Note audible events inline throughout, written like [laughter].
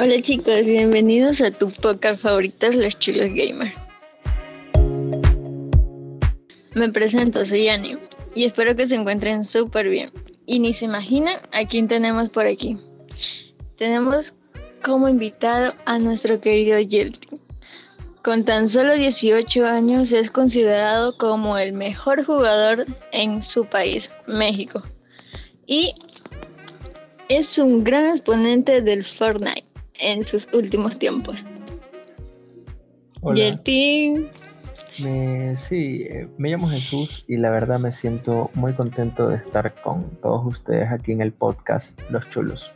Hola chicos, bienvenidos a tu podcast favorito, Los Chulos Gamer. Me presento, soy Annie y espero que se encuentren súper bien. Y ni se imaginan a quién tenemos por aquí. Tenemos como invitado a nuestro querido Yelty. Con tan solo 18 años es considerado como el mejor jugador en su país, México. Y es un gran exponente del Fortnite en sus últimos tiempos. Hola. Me, sí, eh, me llamo Jesús y la verdad me siento muy contento de estar con todos ustedes aquí en el podcast Los Chulos.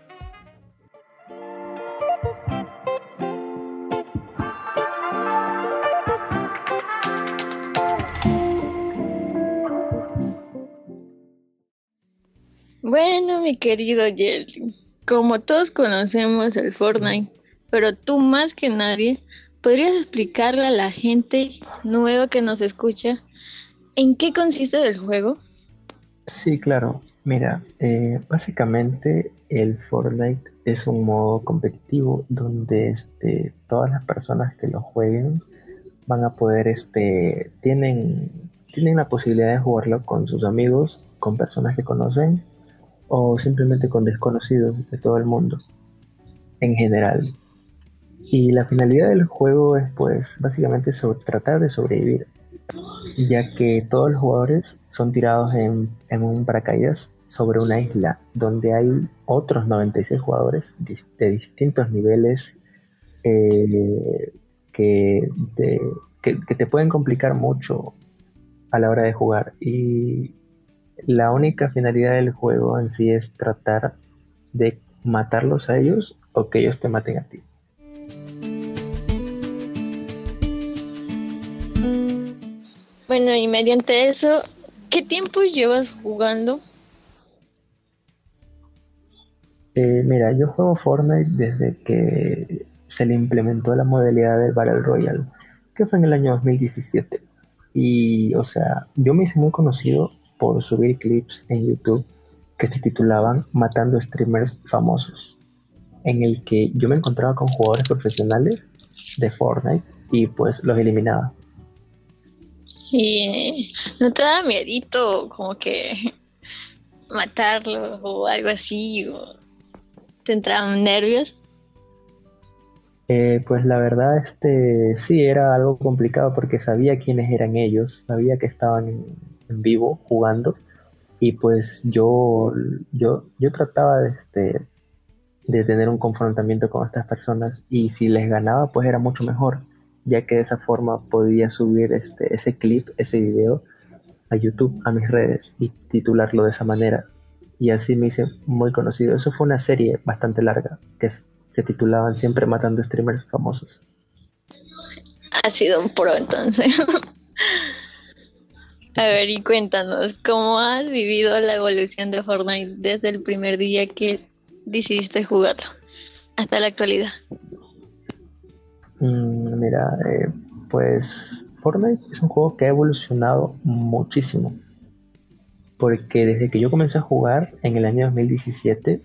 Bueno, mi querido Jelly, como todos conocemos el Fortnite, pero tú más que nadie, ¿podrías explicarle a la gente nueva que nos escucha en qué consiste el juego? Sí, claro. Mira, eh, básicamente el Fortnite es un modo competitivo donde este, todas las personas que lo jueguen van a poder, este, tienen, tienen la posibilidad de jugarlo con sus amigos, con personas que conocen o simplemente con desconocidos de todo el mundo en general. Y la finalidad del juego es pues básicamente tratar de sobrevivir, ya que todos los jugadores son tirados en, un paracaídas sobre una isla donde hay otros 96 jugadores de, distintos niveles eh, que, que, que te pueden complicar mucho a la hora de jugar. Y la única finalidad del juego en sí es tratar de matarlos a ellos o que ellos te maten a ti. Bueno, y mediante eso, ¿qué tiempo llevas jugando? Eh, mira, yo juego Fortnite desde que se le implementó la modalidad del Battle Royale, que fue en el año 2017. Y, o sea, yo me hice muy conocido por subir clips en YouTube que se titulaban Matando streamers famosos, en el que yo me encontraba con jugadores profesionales de Fortnite y pues los eliminaba. ¿Y no te da miedito como que matarlos o algo así? ¿O te entraban nervios? Eh, pues la verdad, este sí era algo complicado porque sabía quiénes eran ellos, sabía que estaban en, vivo jugando y pues yo, yo, yo trataba de, este, de tener un confrontamiento con estas personas y si les ganaba pues era mucho mejor, ya que de esa forma podía subir este, ese clip, ese video a YouTube, a mis redes y titularlo de esa manera. Y así me hice muy conocido. Eso fue una serie bastante larga que se titulaban Siempre matando streamers famosos. Ha sido un pro entonces. [laughs] A ver, y cuéntanos, ¿cómo has vivido la evolución de Fortnite desde el primer día que decidiste jugarlo hasta la actualidad? Mm, mira, eh, pues Fortnite es un juego que ha evolucionado muchísimo. Porque desde que yo comencé a jugar en el año 2017,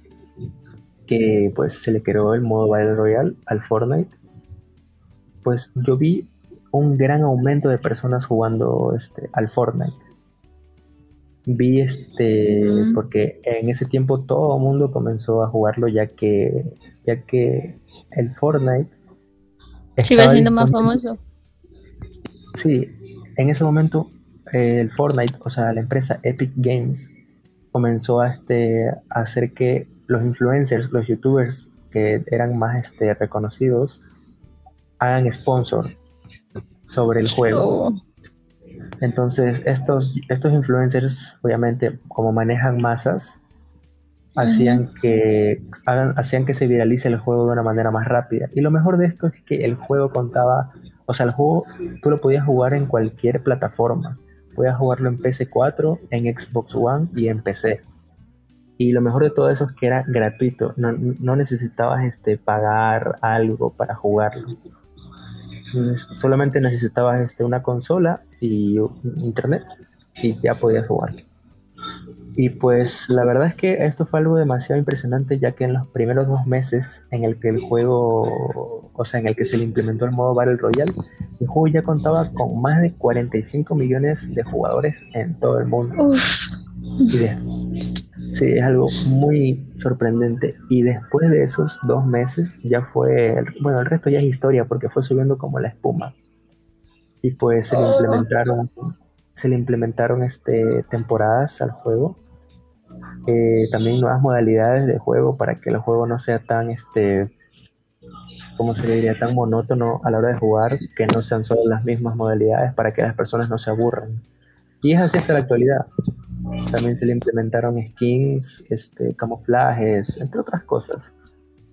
que pues se le creó el modo Battle Royale al Fortnite, pues yo vi un gran aumento de personas jugando este, al Fortnite. Vi este, porque en ese tiempo todo el mundo comenzó a jugarlo ya que, ya que el Fortnite iba siendo más famoso. Sí, en ese momento el Fortnite, o sea, la empresa Epic Games comenzó a, este, a hacer que los influencers, los youtubers que eran más este, reconocidos, hagan sponsor sobre el juego. Oh. Entonces, estos, estos influencers, obviamente, como manejan masas, hacían que hagan, hacían que se viralice el juego de una manera más rápida. Y lo mejor de esto es que el juego contaba, o sea, el juego tú lo podías jugar en cualquier plataforma. Podías jugarlo en PC4, en Xbox One y en PC. Y lo mejor de todo eso es que era gratuito, no, no necesitabas este, pagar algo para jugarlo solamente necesitabas este, una consola y internet y ya podías jugar. Y pues la verdad es que esto fue algo demasiado impresionante ya que en los primeros dos meses en el que el juego, o sea, en el que se le implementó el modo Battle Royale, el juego ya contaba con más de 45 millones de jugadores en todo el mundo. Sí, es algo muy sorprendente. Y después de esos dos meses ya fue, bueno, el resto ya es historia porque fue subiendo como la espuma. Y pues se le oh. implementaron, se le implementaron este, temporadas al juego eh, también nuevas modalidades de juego para que el juego no sea tan, este, como se diría, tan monótono a la hora de jugar, que no sean solo las mismas modalidades para que las personas no se aburran. Y es así hasta la actualidad. También se le implementaron skins, este, camuflajes, entre otras cosas.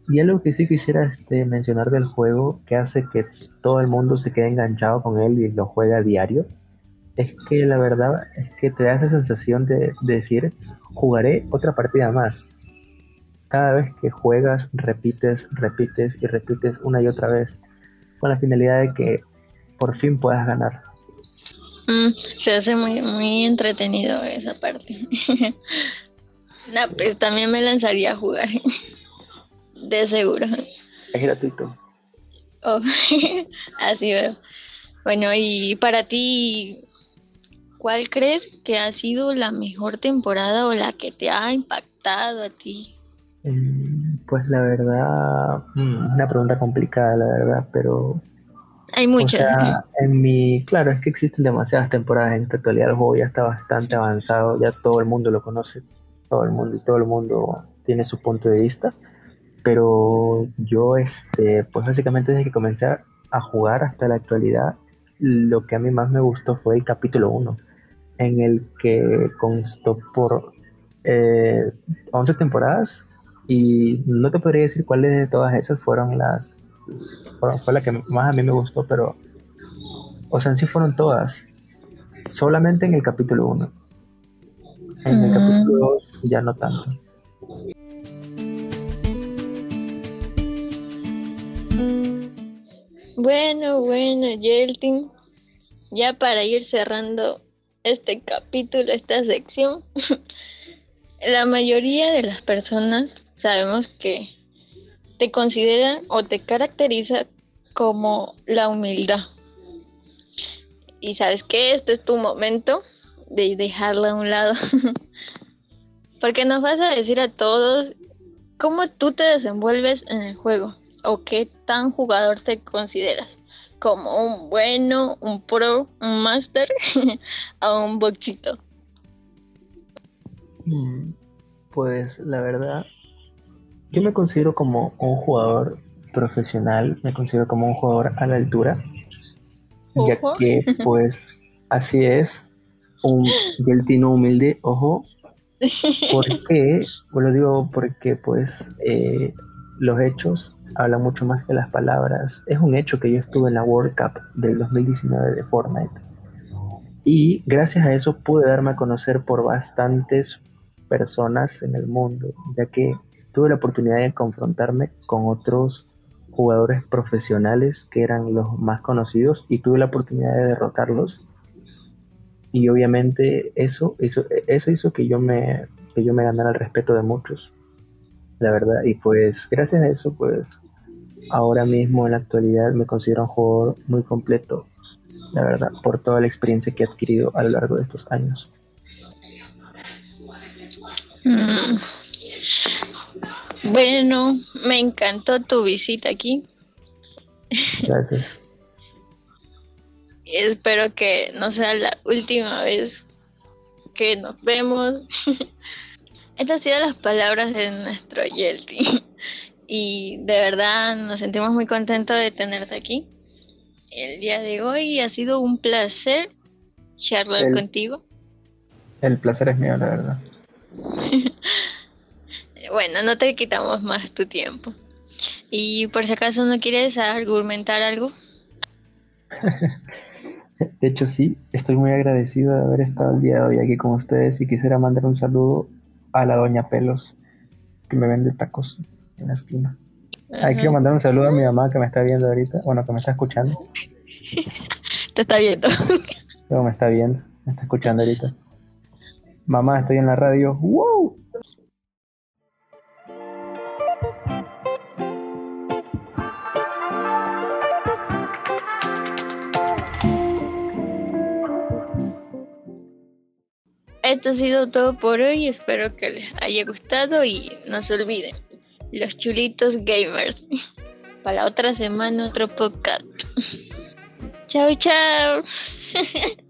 Y algo que sí quisiera este, mencionar del juego, que hace que todo el mundo se quede enganchado con él y lo juegue a diario, es que la verdad es que te da esa sensación de, decir, jugaré otra partida más. Cada vez que juegas, repites, repites y repites una y otra vez, con la finalidad de que por fin puedas ganar. Mm, se hace muy, muy entretenido esa parte. [laughs] no, pues también me lanzaría a jugar. [laughs] de seguro. Es gratuito. Oh, [laughs] así veo. Bueno, y para ti, ¿Cuál crees que ha sido la mejor temporada o la que te ha impactado a ti? Mm, pues la verdad, mm, una pregunta complicada, la verdad, pero... Hay muchas. O sea, en mi, claro, es que existen demasiadas temporadas en esta actualidad, el juego ya está bastante avanzado, ya todo el mundo lo conoce, todo el mundo y todo el mundo tiene su punto de vista, pero yo, este, pues básicamente desde que comencé a jugar hasta la actualidad, lo que a mí más me gustó fue el capítulo 1 en el que constó por eh, 11 temporadas y no te podría decir cuáles de todas esas fueron las fue la que más a mí me gustó pero o sea en sí fueron todas. Solamente en el capítulo 1 en el mm. capítulo 2 ya no tanto. Bueno bueno Yeltin ya para ir cerrando este capítulo, esta sección, [laughs] la mayoría de las personas sabemos que te consideran o te caracteriza como la humildad. Y sabes que este es tu momento de dejarla a un lado. [laughs] Porque nos vas a decir a todos cómo tú te desenvuelves en el juego o qué tan jugador te consideras como un bueno, un pro, un master a [laughs] un boxito? Mm, pues la verdad, yo me considero como un jugador profesional, me considero como un jugador a la altura, ya que [laughs] pues así es, un geltino humilde, ojo, porque, pues lo digo porque pues eh, los hechos habla mucho más que las palabras. Es un hecho que yo estuve en la World Cup del 2019 de Fortnite. Y gracias a eso pude darme a conocer por bastantes personas en el mundo, ya que tuve la oportunidad de confrontarme con otros jugadores profesionales que eran los más conocidos y tuve la oportunidad de derrotarlos. Y obviamente eso, eso, eso hizo que yo, me, que yo me ganara el respeto de muchos, la verdad. Y pues gracias a eso, pues ahora mismo en la actualidad me considero un jugador muy completo, la verdad, por toda la experiencia que he adquirido a lo largo de estos años. Mm. Bueno, me encantó tu visita aquí. Gracias. [laughs] espero que no sea la última vez que nos vemos. [laughs] Estas han sido las palabras de nuestro Yelty [laughs] y de verdad nos sentimos muy contentos de tenerte aquí el día de hoy. Ha sido un placer charlar contigo. El placer es mío, la verdad. Bueno, no te quitamos más tu tiempo. Y por si acaso no quieres argumentar algo. [laughs] de hecho, sí, estoy muy agradecido de haber estado el día de hoy aquí con ustedes y quisiera mandar un saludo a la doña Pelos, que me vende tacos en la esquina. Quiero mandar un saludo a mi mamá que me está viendo ahorita, bueno, que me está escuchando. [laughs] Te está viendo. Luego me está viendo, me está escuchando ahorita. Mamá, estoy en la radio. ¡Wow! Esto ha sido todo por hoy. Espero que les haya gustado y no se olviden, los chulitos gamers. [laughs] Para la otra semana otro podcast. [laughs] chao, chao. [laughs]